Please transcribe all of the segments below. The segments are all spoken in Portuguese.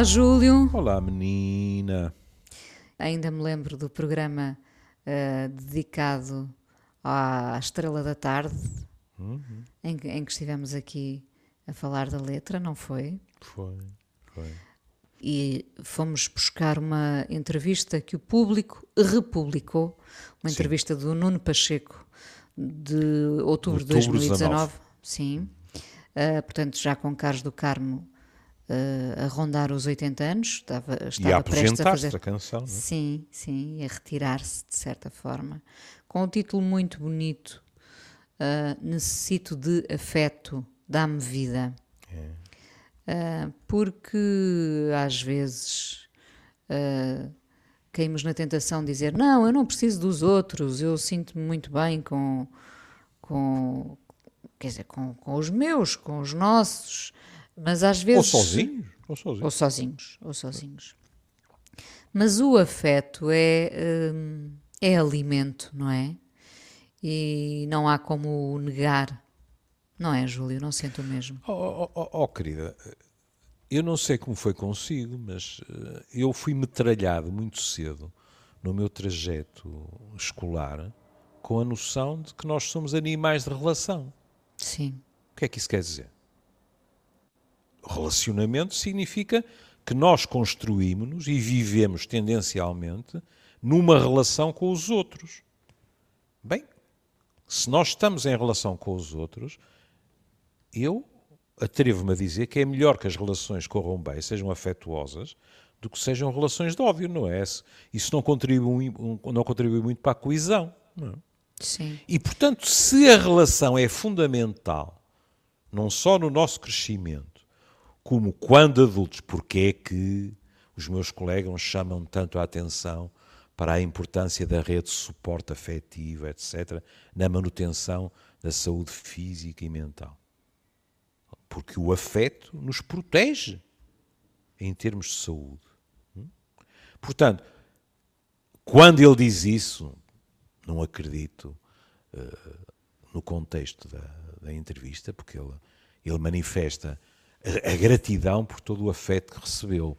Olá, Júlio. Olá, menina. Ainda me lembro do programa uh, dedicado à Estrela da Tarde, uhum. em, que, em que estivemos aqui a falar da letra, não foi? Foi, foi. E fomos buscar uma entrevista que o público republicou, uma Sim. entrevista do Nuno Pacheco, de outubro, de 2019. 19. Sim. Uh, portanto, já com Carlos do Carmo uh, a rondar os 80 anos, estava, estava e a prestes a fazer. A canção, não é? Sim, sim, a retirar-se de certa forma. Com um título muito bonito: uh, Necessito de afeto, dá-me vida. É. Uh, porque às vezes uh, caímos na tentação de dizer: Não, eu não preciso dos outros, eu sinto-me muito bem com, com, quer dizer, com, com os meus, com os nossos. Mas às vezes. Ou sozinhos. Ou sozinhos. Ou sozinhos. Ou sozinhos. Mas o afeto é, hum, é alimento, não é? E não há como o negar. Não é, Júlio? Não sinto o mesmo. Oh, oh, oh, oh, querida, eu não sei como foi consigo, mas eh, eu fui metralhado muito cedo no meu trajeto escolar com a noção de que nós somos animais de relação. Sim. O que é que isso quer dizer? Relacionamento significa que nós construímos-nos e vivemos tendencialmente numa relação com os outros. Bem, se nós estamos em relação com os outros, eu atrevo-me a dizer que é melhor que as relações corram bem, sejam afetuosas, do que sejam relações de ódio, não é? Isso não contribui, não contribui muito para a coesão. Não é? Sim. E, portanto, se a relação é fundamental, não só no nosso crescimento, como quando adultos, porque é que os meus colegas chamam tanto a atenção para a importância da rede de suporte afetivo, etc., na manutenção da saúde física e mental. Porque o afeto nos protege em termos de saúde. Hum? Portanto, quando ele diz isso, não acredito uh, no contexto da, da, entrevista, porque ele, ele manifesta a, a, gratidão por todo o afeto que recebeu.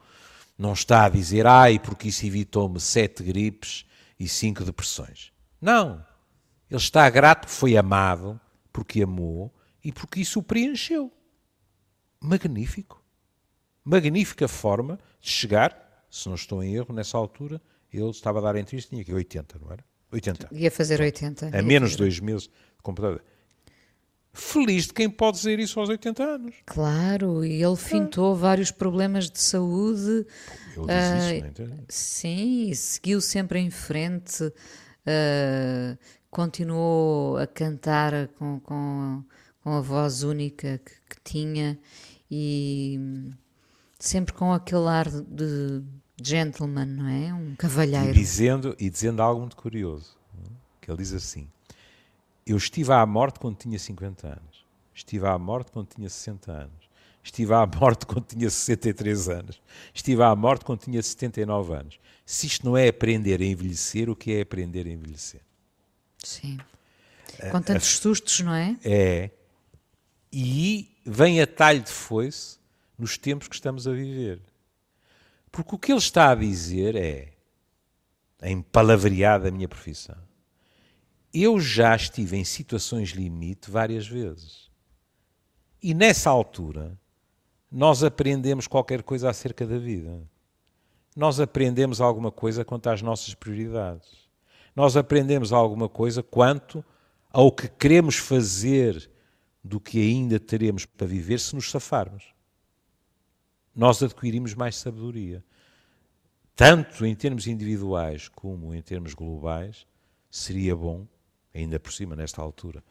Não está a dizer, ai, porque isso evitou-me sete gripes e cinco depressões. Não. Ele está grato porque foi amado, porque amou e porque isso o preencheu. Magnífico. Magnífica forma de chegar, se não estou em erro, nessa altura, ele estava a dar entrevista, tinha aqui 80, não era? 80. Ia fazer 80. A menos de dois meses de computador. Feliz de quem pode dizer isso aos 80 anos. Claro, e ele fintou ah. vários problemas de saúde. Ele diz isso, uh, não Sim, e seguiu sempre em frente, uh, continuou a cantar com, com, com a voz única que, que tinha e sempre com aquele ar de gentleman, não é? Um cavalheiro. E dizendo, e dizendo algo muito curioso, que ele diz assim, eu estive à morte quando tinha 50 anos, estive à morte quando tinha 60 anos, estive à morte quando tinha 63 anos, estive à morte quando tinha 79 anos. Se isto não é aprender a envelhecer, o que é aprender a envelhecer? Sim. Com tantos sustos, não é? É. E vem a talho de foice nos tempos que estamos a viver. Porque o que ele está a dizer é, em palavrear da minha profissão, eu já estive em situações limite várias vezes. E nessa altura, nós aprendemos qualquer coisa acerca da vida. Nós aprendemos alguma coisa quanto às nossas prioridades. Nós aprendemos alguma coisa quanto ao que queremos fazer do que ainda teremos para viver se nos safarmos nós adquirimos mais sabedoria. Tanto em termos individuais como em termos globais, seria bom, ainda por cima nesta altura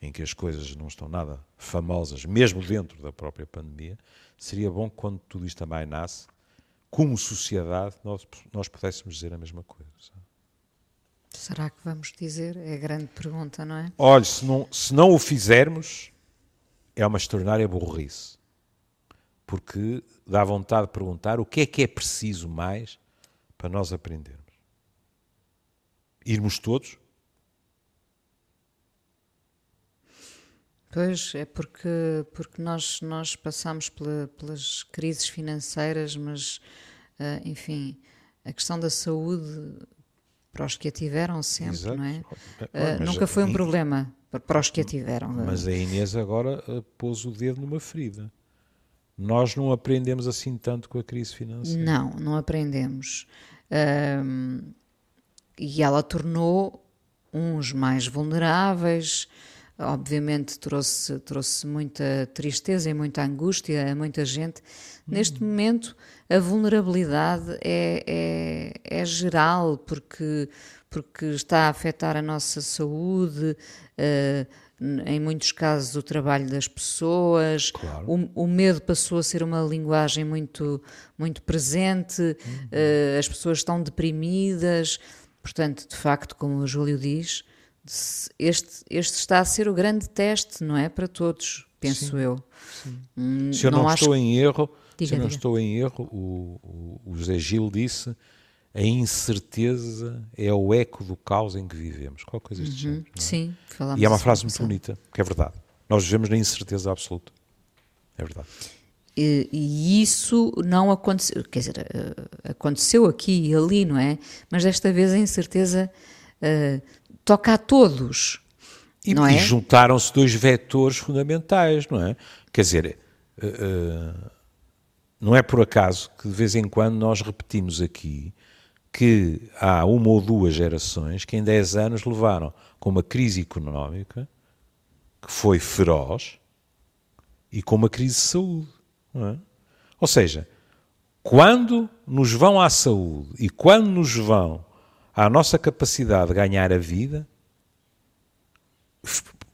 em que as coisas não estão nada famosas, mesmo dentro da própria pandemia, seria bom quando tudo isto também nasce, como sociedade, nós, nós pudéssemos dizer a mesma coisa. Será que vamos dizer? É a grande pergunta, não é? Olhe, se não, se não o fizermos, é uma extraordinária burrice porque dá vontade de perguntar o que é que é preciso mais para nós aprendermos. Irmos todos? Pois, é porque, porque nós, nós passamos pela, pelas crises financeiras, mas, uh, enfim, a questão da saúde, para os que a tiveram sempre, Exato. não é? Uh, nunca foi um problema para os que a tiveram. Mas a Inês agora pôs o dedo numa ferida. Nós não aprendemos assim tanto com a crise financeira. Não, não aprendemos. e ela tornou uns mais vulneráveis, obviamente trouxe, trouxe muita tristeza e muita angústia a muita gente. Neste uhum. momento, a vulnerabilidade é, é, é, geral, porque, porque está a afetar a nossa saúde, uh, em muitos casos, o trabalho das pessoas. Claro. O, o, medo passou a ser uma linguagem muito, muito presente, uhum. uh, as pessoas estão deprimidas. Portanto, de facto, como o Júlio diz, este, este está a ser o grande teste, não é? Para todos, penso sim, eu. Sim. Hum, se eu não, não estou acho... em erro, diga, se eu não diga. estou em erro, o, o, o José Gil disse a incerteza é o eco do caos em que vivemos. Qual coisa deste uhum, género. É? Sim, falamos E é uma frase muito bonita, que é verdade. Nós vivemos na incerteza absoluta. É verdade. E, e isso não aconteceu, quer dizer, eh, aconteceu aqui e ali, não é? Mas desta vez a incerteza uh, toca a todos. E, é? e juntaram-se dois vetores fundamentais, não é? Quer dizer, uh, não é por acaso que de vez em quando nós repetimos aqui que há uma ou duas gerações que em 10 anos levaram com uma crise económica que foi feroz e com uma crise de saúde. É? Ou seja, quando nos vão à saúde e quando nos vão à nossa capacidade de ganhar a vida,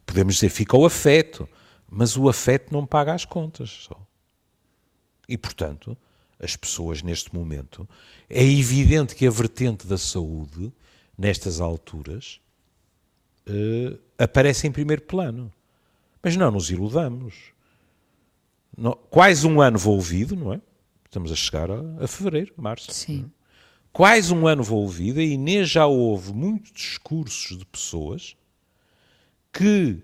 podemos dizer, fica o afeto, mas o afeto não paga as contas só. E, portanto, as pessoas neste momento, é evidente que a vertente da saúde, nestas alturas, uh, aparece em primeiro plano. Mas não nos iludamos. Não, quase um ano envolvido, não é? Estamos a chegar a, a fevereiro, março. Sim quase um ano envolvida, e Inês já houve muitos discursos de pessoas que,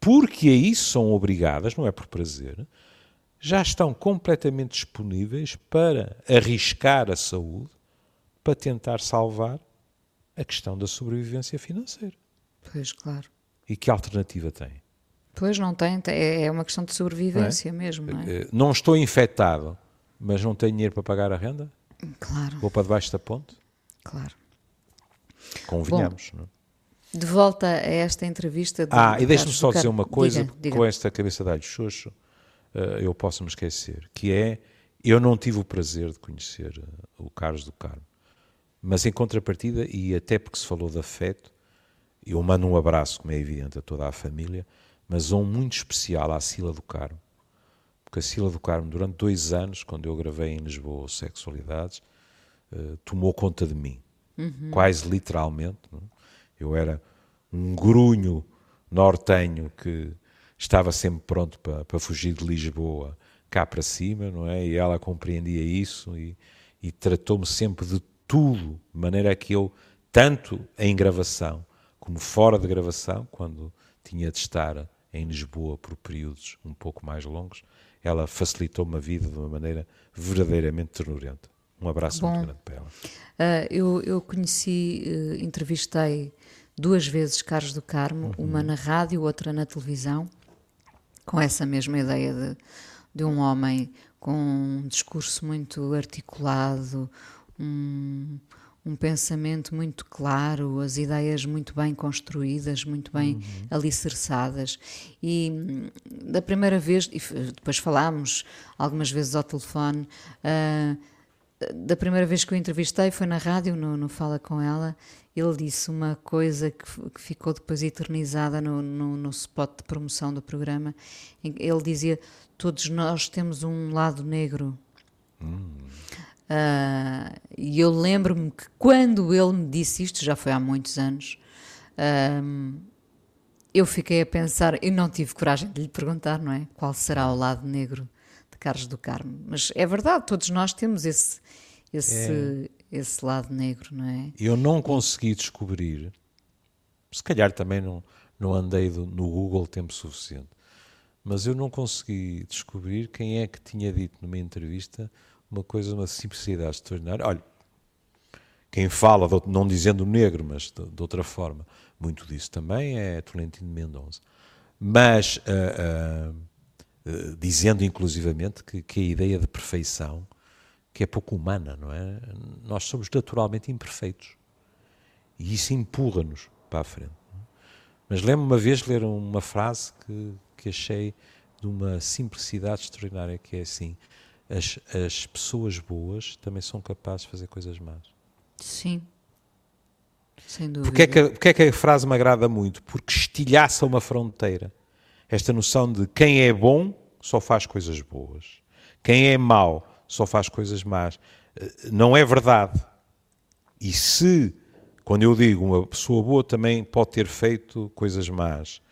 porque a isso são obrigadas, não é por prazer, já estão completamente disponíveis para arriscar a saúde para tentar salvar a questão da sobrevivência financeira. Pois, claro. E que alternativa tem? Pois não tem, é uma questão de sobrevivência não é? mesmo. Não, é? Eh, não estou infectado, mas não tenho dinheiro para pagar a renda? Claro. Vou para debaixo da ponte? Claro. Convenhamos, Bom, não é? De volta a esta entrevista. Ah, e deixe-me só dizer uma coisa, diga, diga. com esta cabeça de alho xoxo, uh, eu posso me esquecer, que é, eu não tive o prazer de conhecer uh, o Carlos do Carmo, mas em contrapartida, e até porque se falou de afeto, eu mando um abraço, como é evidente, a toda a família, mas um muito especial à Sila do Carmo, porque a Sila do Carmo, durante dois anos, quando eu gravei em Lisboa Sexualidades, uh, tomou conta de mim, uhum. quase literalmente. Não? É? Eu era um grunho nortenho que estava sempre pronto para, para fugir de Lisboa cá para cima, não é? E ela compreendia isso e, e tratou-me sempre de tudo, de maneira que eu, tanto em gravação como fora de gravação, quando tinha de estar em Lisboa por períodos um pouco mais longos, ela facilitou-me a vida de uma maneira verdadeiramente ternurenta. Um abraço Bom, muito grande para ela. Uh, eu, eu conheci, uh, entrevistei duas vezes Carlos do Carmo, uhum. uma na rádio, outra na televisão, com essa mesma ideia de, de um homem com um discurso muito articulado, um, um pensamento muito claro, as ideias muito bem construídas, muito bem uhum. alicerçadas. E da primeira vez, e depois falámos algumas vezes ao telefone, uh, da primeira vez que o entrevistei foi na rádio, no, no Fala Com Ela, ele disse uma coisa que, que ficou depois eternizada no, no, no, spot de promoção do programa. Ele dizia: Todos nós temos um lado negro. Hum. Uh, e eu lembro-me que quando ele me disse isto, já foi há muitos anos, uh, eu fiquei a pensar, eu não tive coragem de lhe perguntar, não é? Qual será o lado negro de Carlos do Carmo? Mas é verdade, todos nós temos esse, esse, é. esse lado negro, não é? Eu não consegui descobrir, se calhar também não, não andei do, no Google tempo suficiente. Mas eu não consegui descobrir quem é que tinha dito numa entrevista uma coisa, uma simplicidade extraordinária. Olha, quem fala, não dizendo negro, mas de, de outra forma, muito disso também é Tolentino Mendonça. Mas uh, uh, dizendo inclusivamente que, que a ideia de perfeição que é pouco humana, não é? Nós somos naturalmente imperfeitos. E isso empurra-nos para a frente. Mas lembro-me uma vez ler uma frase que, que achei de uma simplicidade extraordinária, que é assim, as, as pessoas boas também são capazes de fazer coisas más. Sim. Sem dúvida. Porquê é, que, porquê é que a frase me agrada muito? Porque estilhaça uma fronteira. Esta noção de quem é bom só faz coisas boas. Quem é mau só faz coisas más. Eh, não é verdade. E se, quando eu digo uma pessoa boa também pode ter feito coisas más,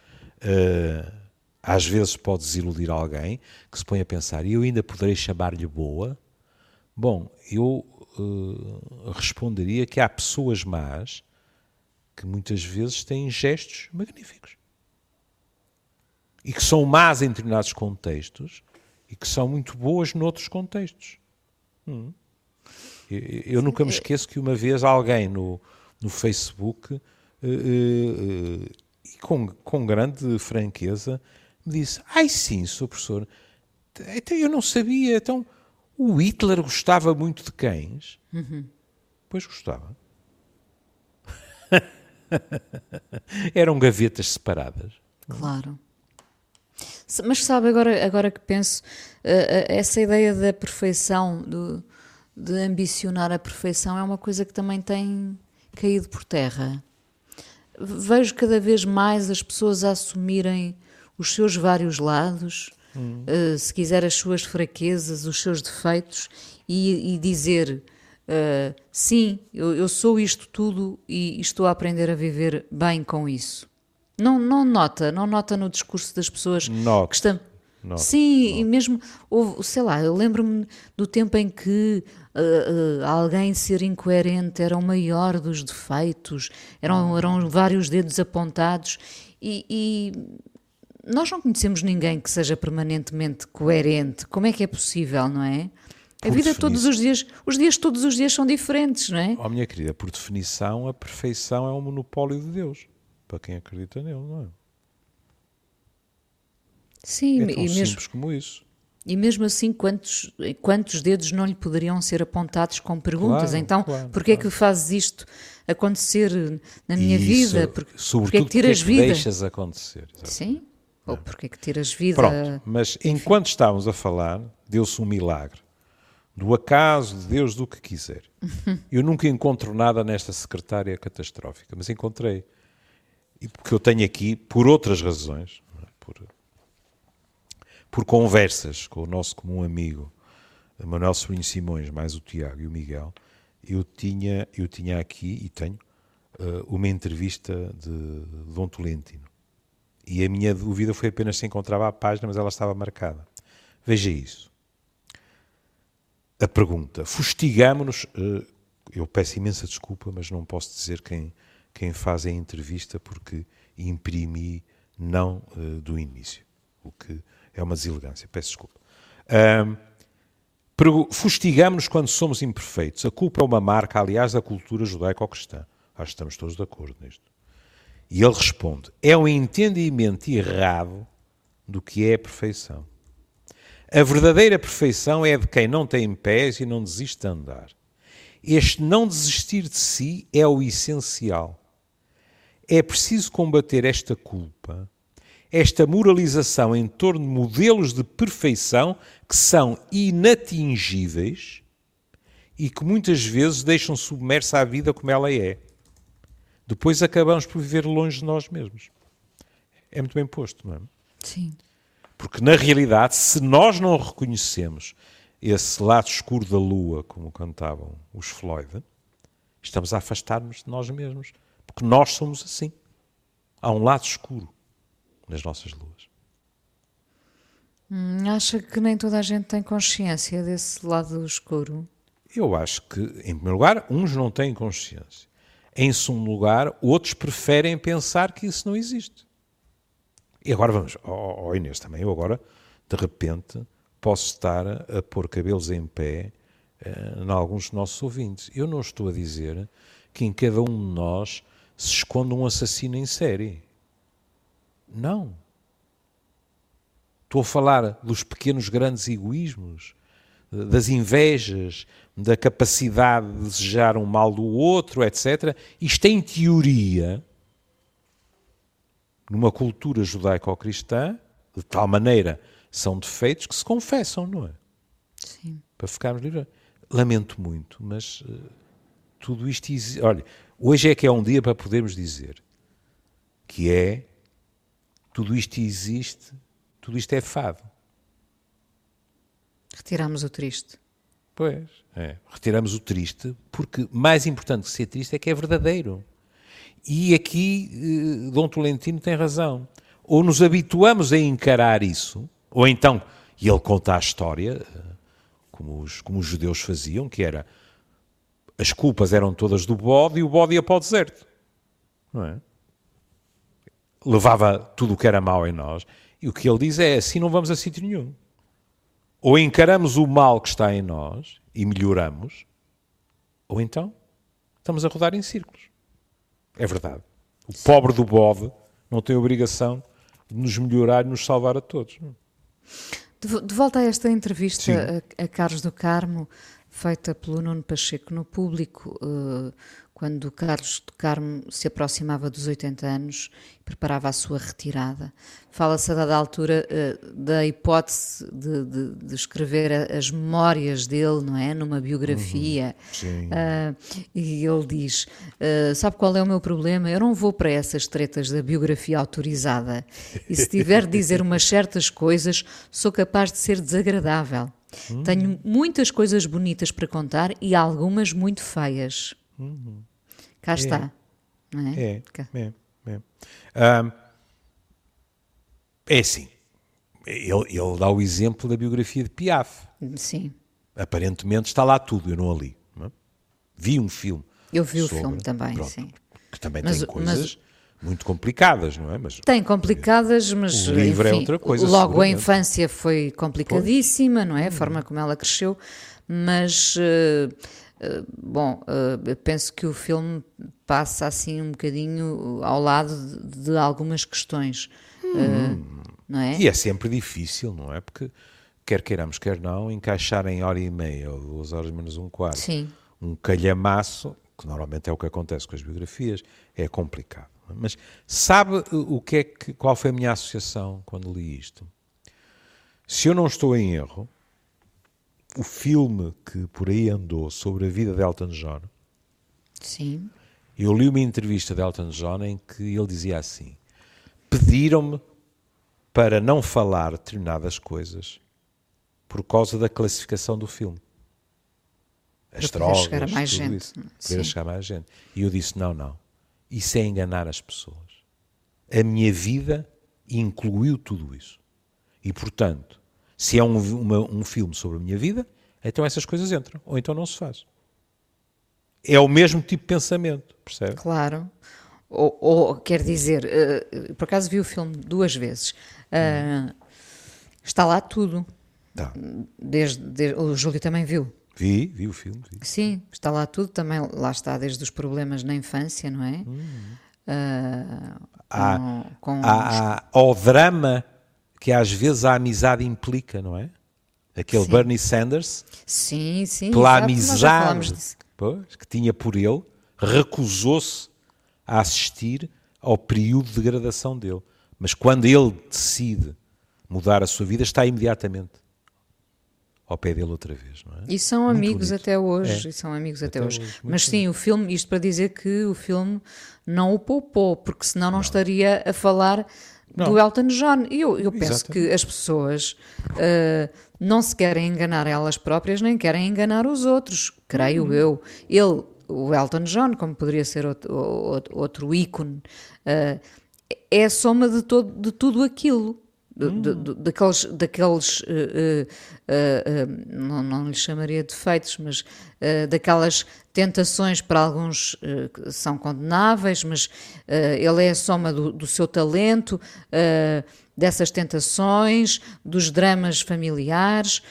uh, às vezes pode desiludir alguém que se põe a pensar, e eu ainda poderei chamar-lhe boa? Bom, eu uh, responderia que há pessoas más que muitas vezes têm gestos magníficos. E que são más em determinados contextos, e que são muito boas noutros contextos. Hum. Eu, eu, nunca me esqueço que uma vez alguém no, no Facebook, uh, uh, e com, com grande franqueza, me disse: Ai sim, sou professor, então eu não sabia, então o Hitler gostava muito de cães? Uhum. Pois gostava. Eram gavetas separadas. Claro. Mas sabe, agora, agora que penso, uh, essa ideia da perfeição, do, de ambicionar a perfeição, é uma coisa que também tem caído por terra. Vejo cada vez mais as pessoas a assumirem os seus vários lados, hum. uh, se quiser as suas fraquezas, os seus defeitos, e, e dizer uh, sim, eu, eu, sou isto tudo e estou a aprender a viver bem com isso. Não, não nota, não nota no discurso das pessoas nota, que estão. Nota, Sim, nota. e mesmo, houve, sei lá, eu lembro-me do tempo em que uh, uh, alguém ser incoerente era o maior dos defeitos, eram, eram vários dedos apontados e, e nós não conhecemos ninguém que seja permanentemente coerente. Como é que é possível, não é? Por a vida definição. todos os dias, os dias todos os dias são diferentes, não é? Oh, minha querida, por definição, a perfeição é um monopólio de Deus para quem acredita nele, não é? Sim, é tão e simples mesmo, como isso. E mesmo assim, quantos, quantos dedos não lhe poderiam ser apontados com perguntas? Claro, então, claro, porquê claro. é que fazes isto acontecer na minha isso, vida? Sobretudo, porque é que tiras porque é que vida? deixas acontecer. Exatamente. Sim, ou porque é que tiras vida? Pronto, mas enquanto estávamos a falar, deu-se um milagre. Do acaso, de Deus, do que quiser. Eu nunca encontro nada nesta secretária catastrófica, mas encontrei e porque eu tenho aqui, por outras razões, é? por, por conversas com o nosso comum amigo Manuel Sobrinho Simões, mais o Tiago e o Miguel, eu tinha, eu tinha aqui e tenho uh, uma entrevista de Dom Tolentino. E a minha dúvida foi apenas se encontrava a página, mas ela estava marcada. Veja isso. A pergunta: fustigamo-nos. Uh, eu peço imensa desculpa, mas não posso dizer quem, quem faz a entrevista porque imprimi não uh, do início, o que é uma deselegância, peço desculpa. Fustigamos-nos quando somos imperfeitos. A culpa é uma marca, aliás, da cultura judaico-cristã. Acho que estamos todos de acordo nisto. E ele responde: é um entendimento errado do que é a perfeição. A verdadeira perfeição é de quem não tem pés e não desiste de andar. Este não desistir de si é o essencial é preciso combater esta culpa, esta moralização em torno de modelos de perfeição que são inatingíveis e que muitas vezes deixam submersa a vida como ela é. Depois acabamos por viver longe de nós mesmos. É muito bem posto, não é? Sim. Porque, na realidade, se nós não reconhecemos esse lado escuro da lua, como cantavam os Floyd, estamos a afastar-nos de nós mesmos. Porque nós somos assim. Há um lado escuro nas nossas luas. Hum, acha que nem toda a gente tem consciência desse lado escuro? Eu acho que, em primeiro lugar, uns não têm consciência. Em segundo lugar, outros preferem pensar que isso não existe. E agora vamos, ó oh, Inês, também eu agora, de repente, posso estar a pôr cabelos em pé uh, em alguns dos nossos ouvintes. Eu não estou a dizer que em cada um de nós se esconde um assassino em série. Não. Estou a falar dos pequenos grandes egoísmos, das invejas, da capacidade de desejar um mal do outro, etc. Isto em teoria, numa cultura judaico-cristã, de tal maneira são defeitos que se confessam, não é? Sim. Para ficarmos livres. Lamento muito, mas uh, tudo isto. Olha, hoje é que é um dia para podermos dizer que é tudo isto existe, tudo isto é fado. Retiramos o triste. Pois, é. retiramos o triste, porque mais importante que ser triste é que é verdadeiro. E aqui eh, Dom Tolentino tem razão. Ou nos habituamos a encarar isso, ou então, e ele conta a história, eh, como os, como os judeus faziam, que era as culpas eram todas do bode e o bode ia para o deserto. Não é? Levava tudo o que era mau em nós. E o que ele diz é assim não vamos a sítio nenhum. Ou encaramos o mal que está em nós e melhoramos, ou então estamos a rodar em círculos. É verdade. O pobre do bode não tem obrigação de nos melhorar e nos salvar a todos. De, de volta a esta entrevista a, a, Carlos do Carmo, feita pelo Nuno Pacheco no público, uh, quando Carlos do Carmo se aproximava dos 80 anos e preparava a sua retirada. Fala-se a dada altura uh, da hipótese de, de, de, escrever as memórias dele, não é? Numa biografia. Uhum, uh, e ele diz: uh, Sabe qual é o meu problema? Eu não vou para essas tretas da biografia autorizada. E se tiver de dizer umas certas coisas, sou capaz de ser desagradável. Uhum. Tenho muitas coisas bonitas para contar e algumas muito feias. Uhum. Cá está. É, não é? É, é, é. É assim. Ele, ele dá o exemplo da biografia de Piaf. Sim. Aparentemente está lá tudo, eu não a li. Não é? Vi um filme. Eu vi sobre, o filme também, pronto, sim. Que também mas, tem coisas mas, muito complicadas, não é? Mas, tem complicadas, mas. O livro é enfim, é outra coisa. Logo a infância foi complicadíssima, não é? A forma como ela cresceu, mas. Uh, eh, bom, uh, penso que o filme passa assim um bocadinho ao lado de, de algumas questões, uh, não é? E é sempre difícil, não é? Porque quer queiramos, quer não, encaixar em hora e meia ou duas horas menos um quarto Sim. um calhamaço, que normalmente é o que acontece com as biografias, é complicado. Mas sabe o que é que, qual foi a minha associação quando li isto? Se eu não estou em erro, o filme que por aí andou sobre a vida de Elton John. Sim. Eu li uma entrevista de Elton John em que ele dizia assim: pediram-me para não falar determinadas coisas por causa da classificação do filme. As para drogas, chegar a mais gente. Isso, para chegar a mais gente. E eu disse: não, não. Isso é enganar as pessoas. A minha vida incluiu tudo isso. E, portanto, se é um, uma, um filme sobre a minha vida, então essas coisas entram, ou então não se faz. É o mesmo tipo de pensamento, percebe? Claro. Ou, ou quer dizer, uh, por acaso vi o filme duas vezes. Uh, hum. Está lá tudo. Tá. Desde, desde, o Júlio também viu. Vi, vi o filme. Vi. Sim, está lá tudo. Também lá está desde os problemas na infância, não é? Hum. Uh, há, com, com há, há, ao drama que às vezes a amizade implica, não é? Aquele sim. Bernie Sanders, sim, sim, pela amizade pois, que tinha por ele, recusou-se a assistir ao período de degradação dele. Mas quando ele decide mudar a sua vida, está imediatamente ao pé dele outra vez, não é? E são Muito amigos bonito. até hoje, é. e são amigos até, até hoje. hoje. Mas sim, o filme, isto para dizer que o filme não o poupou, porque senão não, não. estaria a falar não. do Elton John. E eu, eu penso que as pessoas uh, não se querem enganar elas próprias, nem querem enganar os outros, creio uhum. eu. Ele, o Elton John, como poderia ser outro, outro, outro ícone, uh, é a soma de, todo, de tudo aquilo. Hum. daqueles, daqueles uh, uh, uh, não, não lhe chamaria defeitos, mas daquelas tentações para alguns que são condenáveis, mas ele é a soma do, do seu talento, dessas tentações, dos dramas familiares.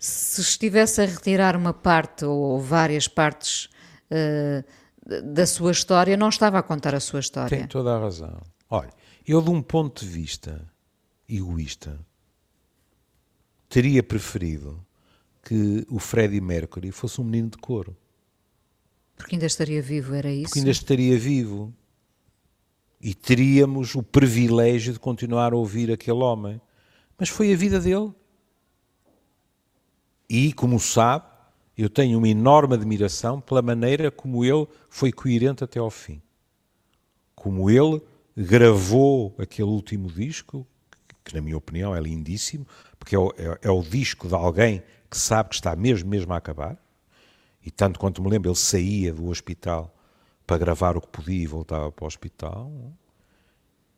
se estivesse a retirar uma parte ou várias partes da sua história, não estava a contar a sua história. Tem toda a razão. Olha, eu de um ponto de vista egoísta, teria preferido que o Freddie Mercury fosse um menino de couro. Porque ainda estaria vivo, era isso? Porque ainda estaria vivo. E teríamos o privilégio de continuar a ouvir aquele homem. Mas foi a vida dele. E, como sabe, eu tenho uma enorme admiração pela maneira como ele foi coerente até ao fim. Como ele gravou aquele último disco, que na minha opinião é lindíssimo, porque é o, é, é o disco de alguém que sabe que está mesmo, mesmo a acabar. E tanto quanto me lembro, ele saía do hospital para gravar o que podia e voltava para o hospital.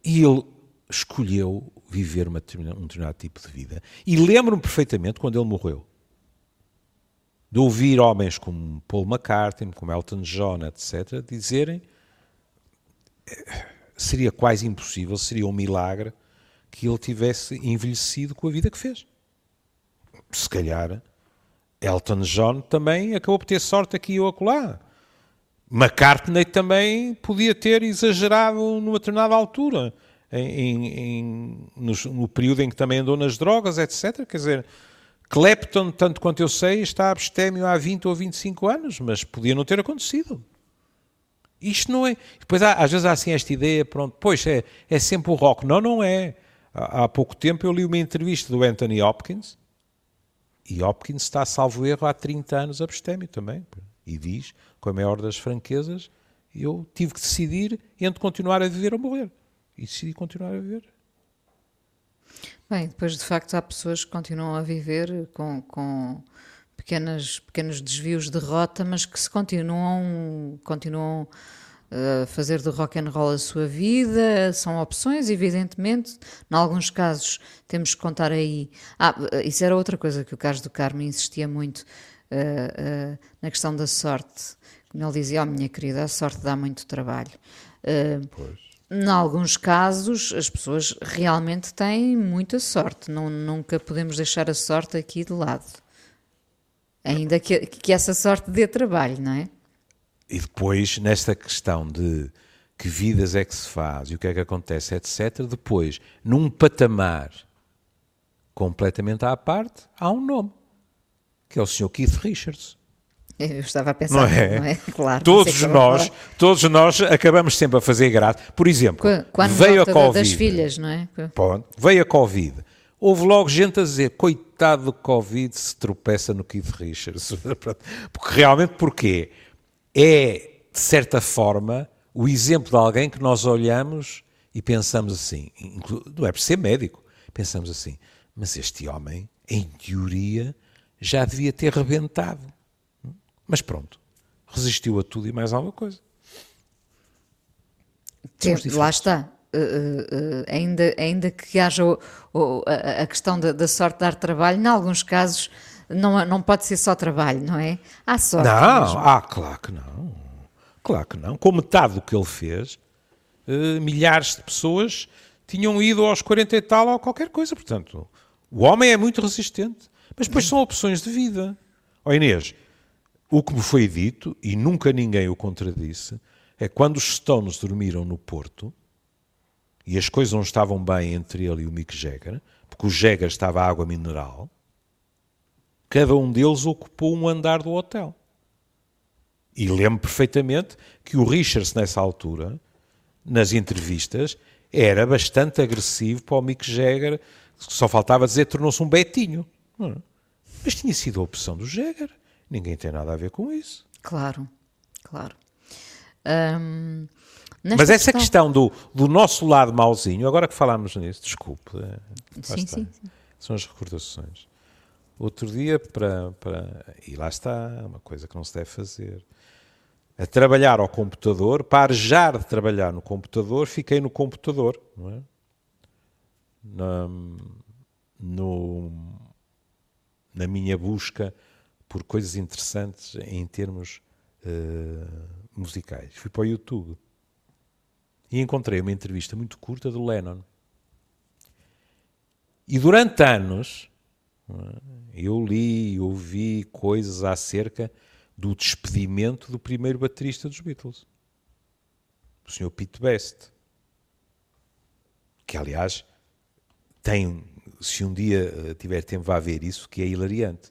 E ele escolheu viver uma, um determinado tipo de vida. E lembro-me perfeitamente quando ele morreu. De ouvir homens como Paul McCartney, como Elton John, etc., dizerem eh, seria quase impossível, seria um milagre que ele tivesse envelhecido com a vida que fez. Se calhar Elton John também acabou por ter sorte aqui ou acolá. McCartney também podia ter exagerado numa determinada altura, em, em, no, no, período em que também andou nas drogas, etc. Quer dizer, Clapton, tanto quanto eu sei, está abstémio há 20 ou 25 anos, mas podia não ter acontecido. Isto não é. Depois há, às vezes há assim esta ideia, pronto, pois é, é sempre o rock. Não, não é. Há pouco tempo eu li uma entrevista do Anthony Hopkins e Hopkins está, salvo erro, há 30 anos abstêmio também. E diz, com a maior das franquezas, eu tive que decidir entre continuar a viver ou morrer. E decidi continuar a viver. Bem, depois de facto há pessoas que continuam a viver com, com pequenas, pequenos desvios de rota, mas que se continuam, continuam fazer do rock and roll a sua vida, são opções, evidentemente. Em alguns casos temos que contar aí. Ah, isso era outra coisa que o Carlos do Carmo insistia muito uh, uh, na questão da sorte. Como ele dizia, oh minha querida, a sorte dá muito trabalho. Pois. Em alguns casos, as pessoas realmente têm muita sorte, não, nunca podemos deixar a sorte aqui de lado. Ainda que, que essa sorte dê trabalho, não é? E depois, nesta questão de que vidas é que se faz e o que é que acontece, etc., depois, num patamar completamente à parte, há um nome, que é o Sr. Keith Richards. Eu estava a pensar, não é? Não é? Claro, todos nós, todos nós acabamos sempre a fazer graça. Por exemplo, Quando veio a Covid. Das filhas, não é? Pronto, veio a Covid. Houve logo gente a dizer, coitado do Covid se tropeça no Keith Richards. Porque realmente, porquê? É, de certa forma, o exemplo de alguém que nós olhamos e pensamos assim, não é por ser médico, pensamos assim, mas este homem, em teoria, já devia ter rebentado. Mas pronto, resistiu a tudo e mais alguma coisa. Lá está. Uh, uh, uh, ainda, ainda que haja o, o, a, a, questão da, da sorte dar trabalho, em alguns casos não, não pode ser só trabalho, não é? Há sorte. Não, mesmo. ah, claro que não. Claro que não. Com metade do que ele fez, uh, milhares de pessoas tinham ido aos 40 e tal ou qualquer coisa. Portanto, o homem é muito resistente. Mas depois são opções de vida. Ó oh Inês, o que me foi dito, e nunca ninguém o contradisse, é quando os Stones dormiram no Porto e as coisas não estavam bem entre ele e o Mick Jagger, porque o Jagger estava à água mineral, cada um deles ocupou um andar do hotel. E lembro perfeitamente que o Richards, nessa altura, nas entrevistas, era bastante agressivo para o Mick Jagger, só faltava dizer tornou-se um betinho. É? Mas tinha sido a opção do Jagger. Ninguém tem nada a ver com isso. Claro, claro. Mas essa questão, questão do, do, nosso lado mauzinho, agora que falámos nisso, desculpe. É, sim, sim, sim. São as recordações. Outro dia, para, para. E lá está, uma coisa que não se deve fazer. A trabalhar ao computador, para arejar de trabalhar no computador, fiquei no computador, não é? na, no, na minha busca por coisas interessantes em termos uh, musicais. Fui para o YouTube e encontrei uma entrevista muito curta do Lennon. E durante anos eu li e ouvi coisas acerca do despedimento do primeiro baterista dos Beatles, o Sr. Pete Best. Que, aliás, tem, se um dia eh, tiver tempo, vá ver isso, que é hilariante,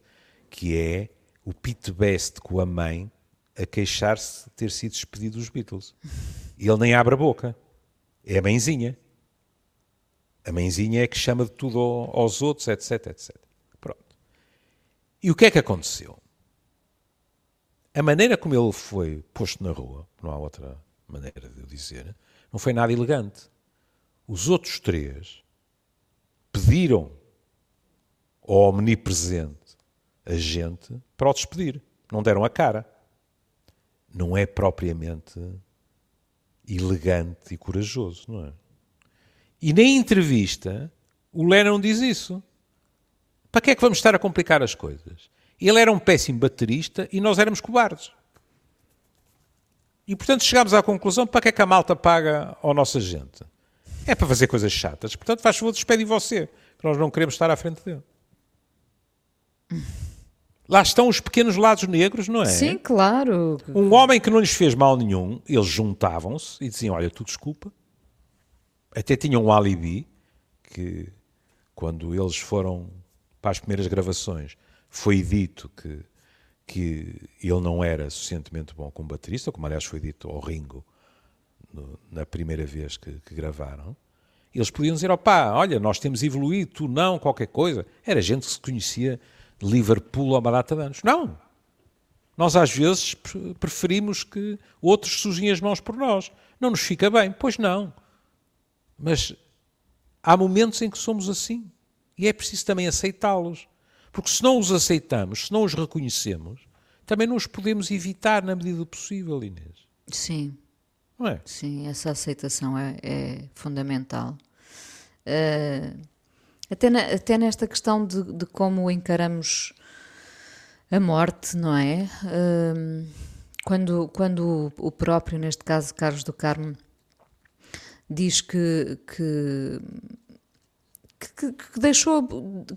que é o Pete Best com a mãe a queixar-se de ter sido despedido dos Beatles. E ele nem abre a boca. É a mãezinha. A mãezinha é que chama de tudo aos outros, etc, etc. E o que é que aconteceu? A maneira como ele foi posto na rua, não há outra maneira de eu dizer, não foi nada elegante. Os outros três pediram ao omnipresente a gente para o despedir. Não deram a cara. Não é propriamente elegante e corajoso, não é? E na entrevista, o Lennon diz isso. Para que é que vamos estar a complicar as coisas? Ele era um péssimo baterista e nós éramos cobardes. E portanto chegámos à conclusão: para que é que a malta paga à nossa gente? É para fazer coisas chatas. Portanto, faz favor, despede você. Nós não queremos estar à frente dele. Lá estão os pequenos lados negros, não é? Sim, claro. Um homem que não lhes fez mal nenhum, eles juntavam-se e diziam: Olha, tu desculpa. Até tinham um alibi que, quando eles foram para as primeiras gravações, foi dito que, que ele não era suficientemente bom como baterista, como aliás foi dito ao Ringo no, na primeira vez que, que gravaram. Eles podiam dizer: opá, olha, nós temos evoluído, tu não, qualquer coisa. Era gente que se conhecia de Liverpool há uma data de anos. Não. Nós às vezes preferimos que outros sujem as mãos por nós. Não nos fica bem. Pois não. Mas há momentos em que somos assim. E é preciso também aceitá-los. Porque se não os aceitamos, se não os reconhecemos, também não os podemos evitar na medida do possível, Inês. Sim. Não é? Sim, essa aceitação é, é fundamental. Uh, até, na, até nesta questão de, de, como encaramos a morte, não é? Uh, quando, quando o próprio, neste caso Carlos do Carmo, diz que, que que, que, deixou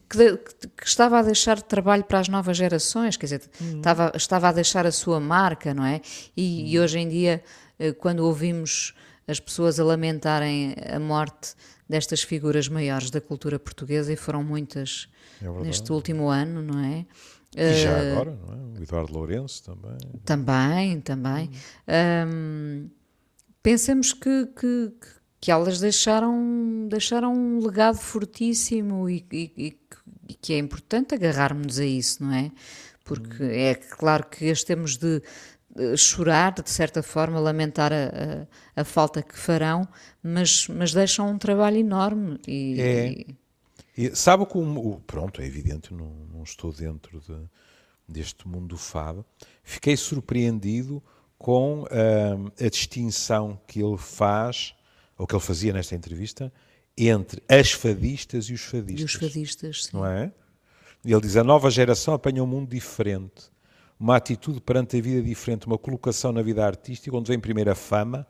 que, que, estava a deixar trabalho para as novas gerações, quer dizer, uhum. estava, estava a deixar a sua marca, não é? E, uhum. e, hoje em dia, eh, quando ouvimos as pessoas a lamentarem a morte destas figuras maiores da cultura portuguesa, e foram muitas é neste último ano, não é? E já uh, agora, não é? O Eduardo Lourenço também. Também, também. Uhum. Um, pensemos que, que, que elas deixaram, deixaram um legado fortíssimo e, e, e que é importante agarrarmos a isso, não é? Porque hum. é claro que as temos de chorar, de certa forma, lamentar a, a, a, falta que farão, mas, mas deixam um trabalho enorme. E, é. E, sabe como. Pronto, é evidente, não, não estou dentro de, deste mundo do fado. Fiquei surpreendido com uh, a distinção que ele faz ou que ele fazia nesta entrevista, entre as fadistas e os fadistas. E os fadistas, sim. Não é? Ele diz: a nova geração apanha um mundo diferente, uma atitude perante a vida diferente, uma colocação na vida artística, onde vem primeiro a fama,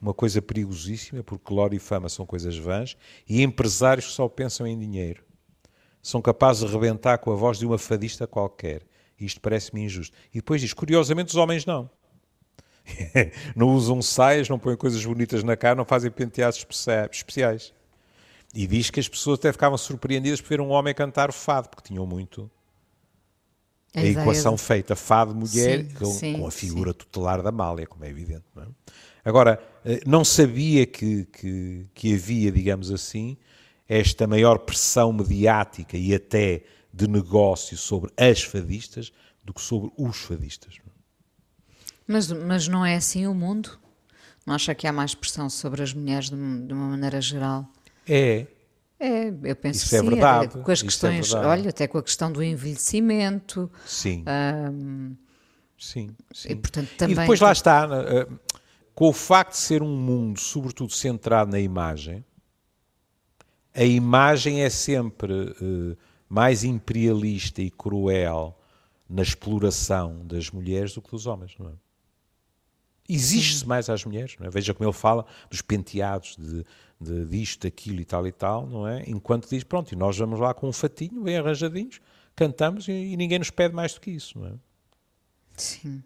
uma coisa perigosíssima, porque glória e fama são coisas vãs, e empresários que só pensam em dinheiro. São capazes de rebentar com a voz de uma fadista qualquer. Isto parece-me injusto. E depois diz: curiosamente, os homens não. não usam saias, não põem coisas bonitas na cara, não fazem penteados especiais. E diz que as pessoas até ficavam surpreendidas por ver um homem cantar o fado, porque tinham muito a, equação feita fado-mulher com, com, a figura sim. tutelar da Mália, como é evidente. Não é? Agora, eh, não sabia que, que, que havia, digamos assim, esta maior pressão mediática e até de negócio sobre as fadistas do que sobre os fadistas. Mas, mas não é assim o mundo? Não acha que há mais pressão sobre as mulheres de, de uma maneira geral? É. É, eu penso Isso que é sim, verdade. com as é questões, é olha, até com a questão do envelhecimento. Sim. Sim, sim. E, portanto, também... e depois lá está, né, com o facto de ser um mundo, sobretudo, centrado na imagem, a imagem é sempre uh, mais imperialista e cruel na exploração das mulheres do que dos homens, não é? Exige-se mais às mulheres, não é? Veja como ele fala dos penteados, de, de disto, daquilo e tal e tal, não é? Enquanto diz, pronto, e nós vamos lá com um fatinho, bem arranjadinhos, cantamos e, e ninguém nos pede mais do que isso, não é? Sim.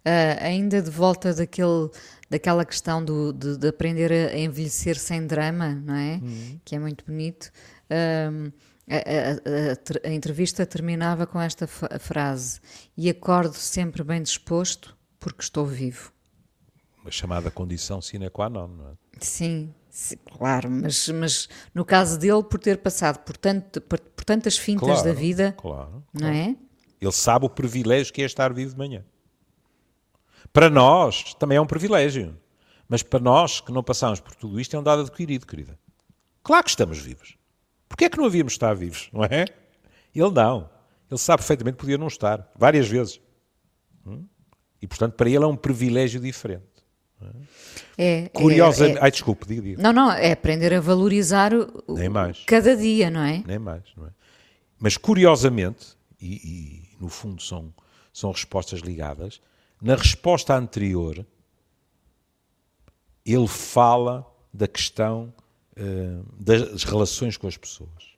Uh, ainda de volta daquele, daquela questão do, de, de aprender a envelhecer sem drama, não é? Uhum. Que é muito bonito. Uh, a, a, a, a, entrevista terminava com esta frase: E acordo sempre bem disposto porque estou vivo. A chamada condição sine qua non, não é? Sim, sim claro, mas, mas no caso dele, por ter passado por, tanto, por, por tantas fintas claro, da vida, claro, não claro. é? Ele sabe o privilégio que é estar vivo de manhã. Para nós também é um privilégio. Mas para nós que não passamos por tudo isto é um dado adquirido, querida. Claro que estamos vivos. Porquê é que não havíamos estar vivos, não é? Ele não. Ele sabe perfeitamente que podia não estar. Várias vezes. Hum? E, portanto, para ele é um privilégio diferente. É, Curiosamente. É, é, Ai, desculpe, diga, diga. Não, não, é aprender a valorizar o, Nem mais. cada dia, não é? Nem mais, não é? Mas curiosamente, e, e no fundo são, são respostas ligadas, na resposta anterior, ele fala da questão uh, das relações com as pessoas.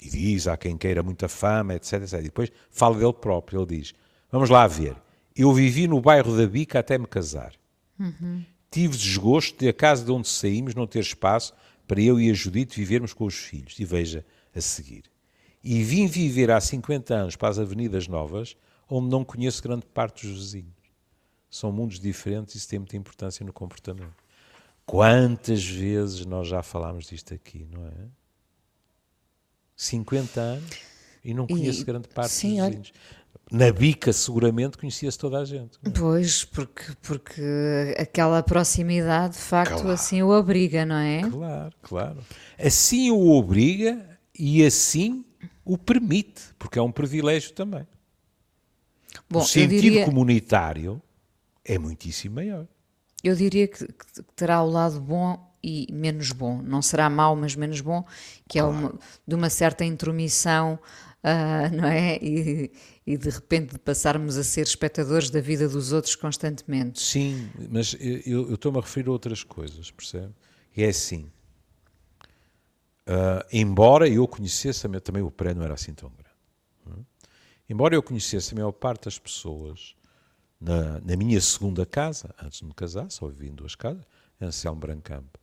E diz, há quem queira muita fama, etc, etc. E depois fala dele próprio. Ele diz, vamos lá ver, eu vivi no bairro da Bica até me casar. Uhum. Tive desgosto de a casa de onde saímos não ter espaço para eu e a Judite vivermos com os filhos. E veja a seguir. E vim viver há 50 anos para as Avenidas Novas, onde não conheço grande parte dos vizinhos. São mundos diferentes e isso tem muita importância no comportamento. Quantas vezes nós já falámos disto aqui, não é? 50 anos e não conheço e, grande parte sim, dos vizinhos. Na bica, seguramente, conhecia-se toda a gente. É? Pois, porque, porque aquela proximidade, de facto, claro. assim o obriga, não é? Claro, claro. Assim o obriga e assim o permite, porque é um privilégio também. Bom, o sentido diria, comunitário é muitíssimo maior. Eu diria que, que, terá o lado bom e menos bom. Não será mau, mas menos bom, que claro. é uma, de uma certa intromissão, uh, não é? E, e, de repente de passarmos a ser espectadores da vida dos outros constantemente. Sim, mas eu, eu estou-me a referir a outras coisas, percebe? E é assim. Uh, embora eu conhecesse também o prédio não era assim tão grande. Embora eu conhecesse a maior parte das pessoas na, na minha segunda casa, antes de me casar, só vivi em duas casas, em Anselmo Brancampo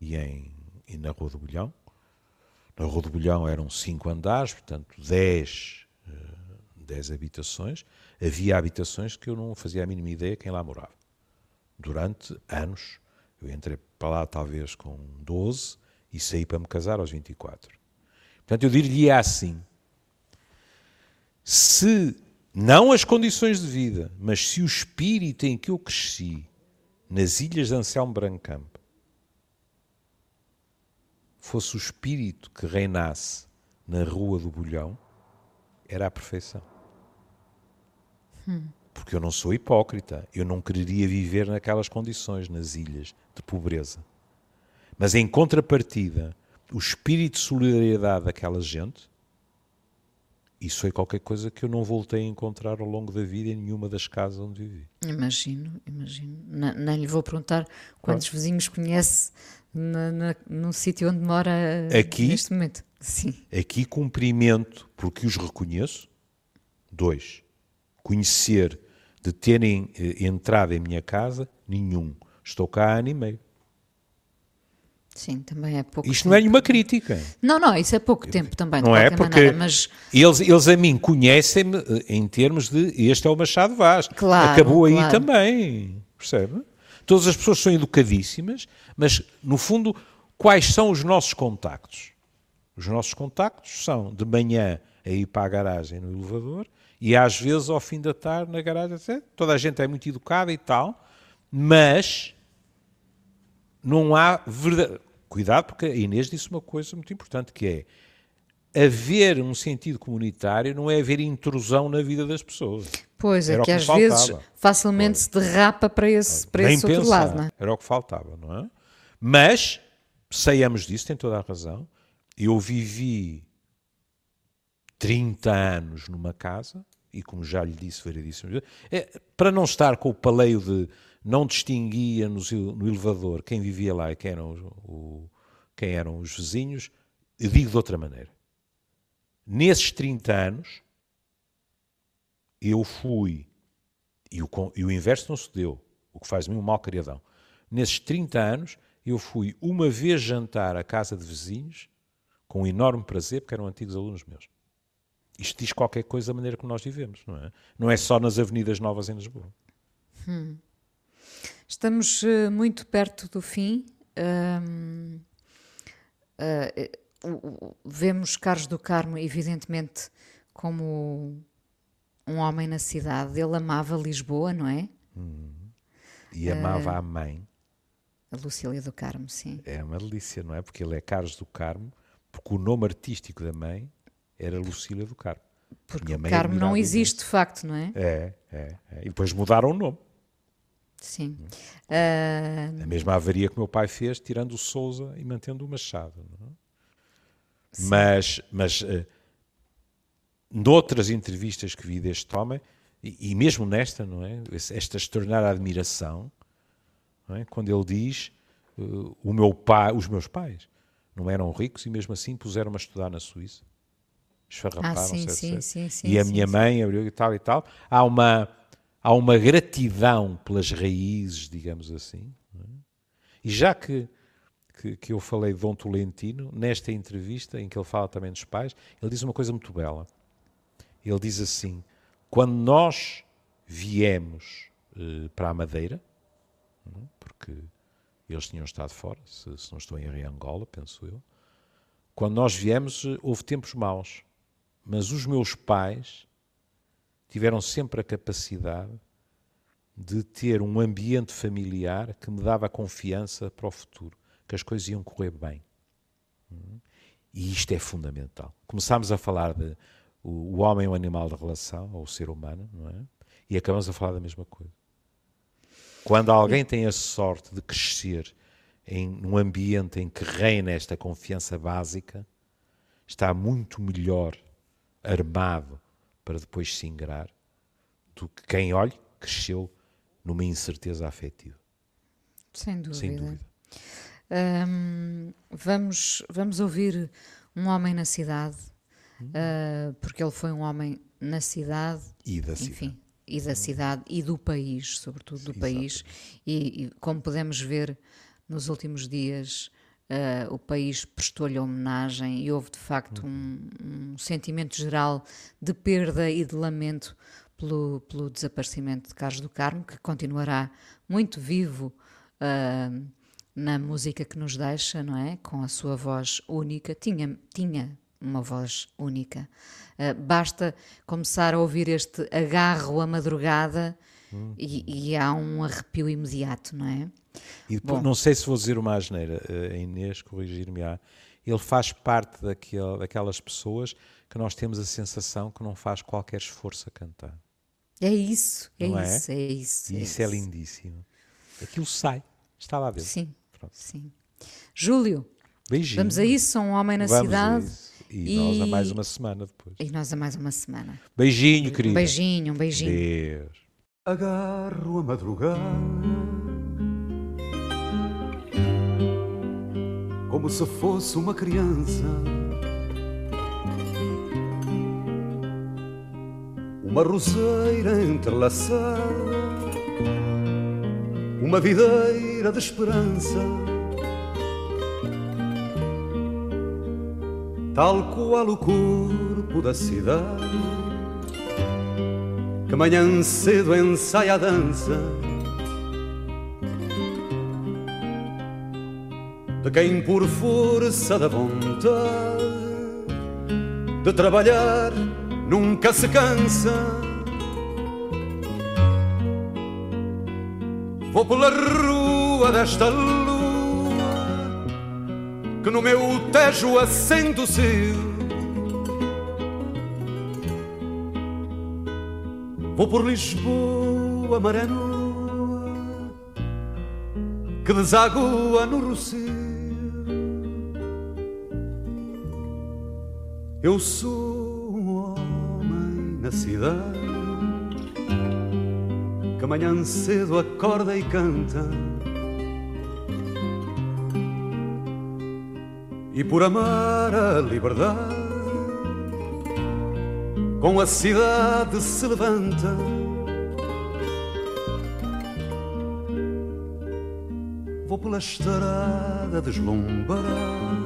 e, em, e na Rua do Bolhão. Na Rua do Bolhão eram cinco andares, portanto, dez, uh, dez habitações. Havia habitações que eu não fazia a mínima ideia quem lá morava. Durante anos, eu entrei para lá talvez com 12 e saí para me casar aos 24. Portanto, eu diria assim, se não as condições de vida, mas se o espírito em que eu cresci nas ilhas de Anselmo Brancampo fosse o espírito que reinasse na Rua do Bolhão, era a perfeição. Hum. Porque eu não sou hipócrita, eu não quereria viver naquelas condições, nas ilhas de pobreza. Mas em contrapartida, o espírito de solidariedade daquela gente isso foi qualquer coisa que eu não voltei a encontrar ao longo da vida em nenhuma das casas onde vivi. Imagino, imagino. Não, não lhe vou perguntar quantos claro. vizinhos conhece na, na, no sítio onde mora aqui, neste momento. Sim. Aqui cumprimento, porque os reconheço. Dois, conhecer de terem eh, entrado em minha casa, nenhum. Estou cá há ano e meio. Sim, também é pouco Isto tempo. não é nenhuma crítica. Não, não, isso é pouco tempo também, não é porque maneira, mas... eles, eles a mim conhecem-me eh, em termos de este é o Machado Vaz. Claro, Acabou claro. aí também, percebe? Todas as pessoas são educadíssimas, mas no fundo, quais são os nossos contactos? Os nossos contactos são de manhã a ir para a garagem no elevador e às vezes ao fim da tarde na garagem. Toda a gente é muito educada e tal, mas não há verdade. Cuidado, porque a Inês disse uma coisa muito importante, que é haver um sentido comunitário não é haver intrusão na vida das pessoas. Pois, é Era que às faltava. vezes facilmente se derrapa para esse, para esse outro lado. Não é? Era o que faltava, não é? Mas saiamos disso, tem toda a razão. Eu vivi 30 anos numa casa, e como já lhe disse variedíssimas é, para não estar com o paleio de não distinguia no, no elevador quem vivia lá e quem eram, o, quem eram os vizinhos, digo de outra maneira. Nesses 30 anos, eu fui, e o, e o inverso não se deu, o que faz-me um mau criadão. Nesses 30 anos, eu fui uma vez jantar à casa de vizinhos, com enorme prazer, porque eram antigos alunos meus. Isto diz qualquer coisa da maneira como nós vivemos, não é? Não é só nas avenidas novas em Lisboa. Hum. Estamos uh, muito perto do fim. Um, uh, uh, vemos Carlos do Carmo, evidentemente, como um homem na cidade. Ele amava Lisboa, não é? Hum. E amava a mãe. A Lucília do Carmo, sim. É uma delícia, não é? Porque ele é Carlos do Carmo, porque o nome artístico da mãe era Lucília do Carmo. Porque o Carmo não existe de facto, não é? É, é, é. E depois mudaram o nome. Sim. Uh... A mesma avaria que o meu pai fez, tirando o Souza e mantendo o Machado. É? Mas, mas uh, noutras entrevistas que vi deste homem, e, e, mesmo nesta, não é? Esta extraordinária admiração, é? quando ele diz uh, o meu pai, os meus pais não eram ricos e mesmo assim puseram-me a estudar na Suíça esfarraparam, ah, sim, sim, sim, sim, e a minha mãe abriu e tal e tal. Há uma, há uma gratidão pelas raízes, digamos assim. É? E já que, que, que, eu falei de Dom Tolentino, nesta entrevista em que ele fala também dos pais, ele diz uma coisa muito bela. Ele diz assim: quando nós viemos eh, para a Madeira, é? porque eles tinham estado fora, se, se não estou em Angola, penso eu. Quando nós viemos, eh, houve tempos maus. Mas os meus pais tiveram sempre a capacidade de ter um ambiente familiar que me dava confiança para o futuro, que as coisas iam correr bem. E isto é fundamental. Começámos a falar de o, homem é um animal de relação, ou o ser humano, não é? E acabamos a falar da mesma coisa. Quando alguém tem a sorte de crescer em um ambiente em que reina esta confiança básica, está muito melhor armado para depois se ingrar do que quem, olhe, cresceu numa incerteza afetiva. Sem dúvida. Sem dúvida. Vamos, vamos ouvir um homem na cidade, uh, porque ele foi um homem na cidade e da enfim, cidade. E da cidade e do país, sobretudo do Sim, país. E, e, como podemos ver nos últimos dias, Uh, o país prestou-lhe homenagem e houve de facto um, um, sentimento geral de perda e de lamento pelo, pelo, desaparecimento de Carlos do Carmo, que continuará muito vivo uh, na música que nos deixa, não é? Com a sua voz única. Tinha, tinha uma voz única. Uh, basta começar a ouvir este agarro à madrugada hum. e, e há um arrepio imediato, não é? E depois, não sei se vou dizer uma asneira, a Inês corrigir-me-á. Ele faz parte daquele, daquelas pessoas que nós temos a sensação que não faz qualquer esforço a cantar. É isso, é, é? isso, é? é isso. E é isso, é lindíssimo. Aquilo sai, está lá dentro. Sim, Pronto. sim. Júlio, Beijinho. vamos a isso, um homem na vamos cidade. E, e, nós a mais uma semana depois. E nós a mais uma semana. Beijinho, querido. Um beijinho, um beijinho. Deus. Agarro a madrugada se fosse uma criança. Uma roseira entrelaçada, uma videira de esperança. Tal qual o corpo da cidade, que manhã cedo ensaia a dança de quem por força da vontade de trabalhar nunca se cansa. Vou pela rua desta lua que no meu tejo acende o. Vou por Lisboa, maré nua, que desagua no Rocio. Eu sou um homem na cidade que amanhã cedo acorda e canta. E por amar a liberdade, com a cidade se levanta. Vou pela estrada deslumbrada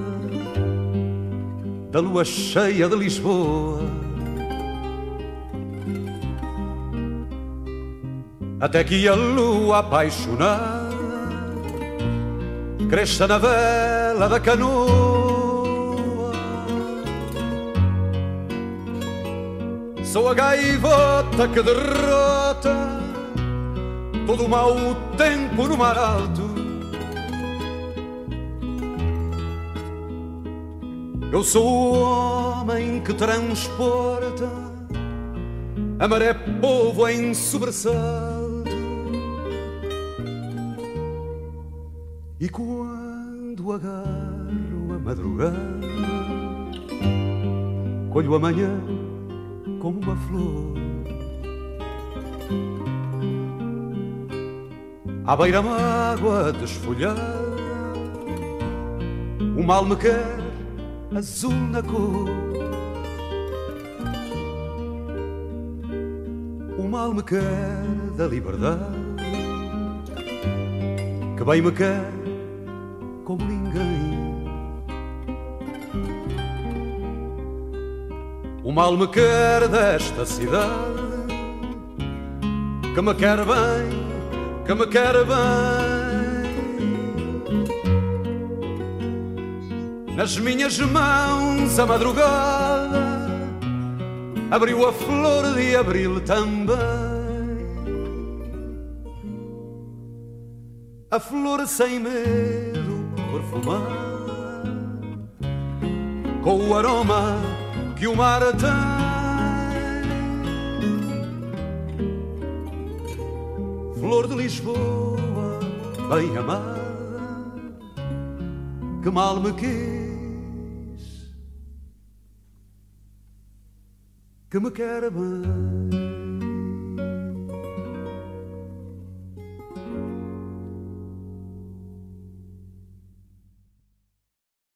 da lua cheia de Lisboa. Até que a lua apaixonada cresça na vela da canoa. Sou a gaivota que derrota todo o mau tempo no mar alto Eu sou o homem que transporta a maré povo em sobressalto. E quando agarro a madrugada, colho amanhã como uma flor. À beira-mágoa desfolhada, o mal me quer azul na cor. O mal me quer da liberdade, que bem me quer como ninguém. O mal me quer desta cidade, que me quer bem, que me quer bem. Nas minhas mãos a madrugada abriu a flor de abril também. A flor sem medo perfumar com o aroma que o mar tem. Flor de Lisboa, bem amada, que mal me quis que me quer bem.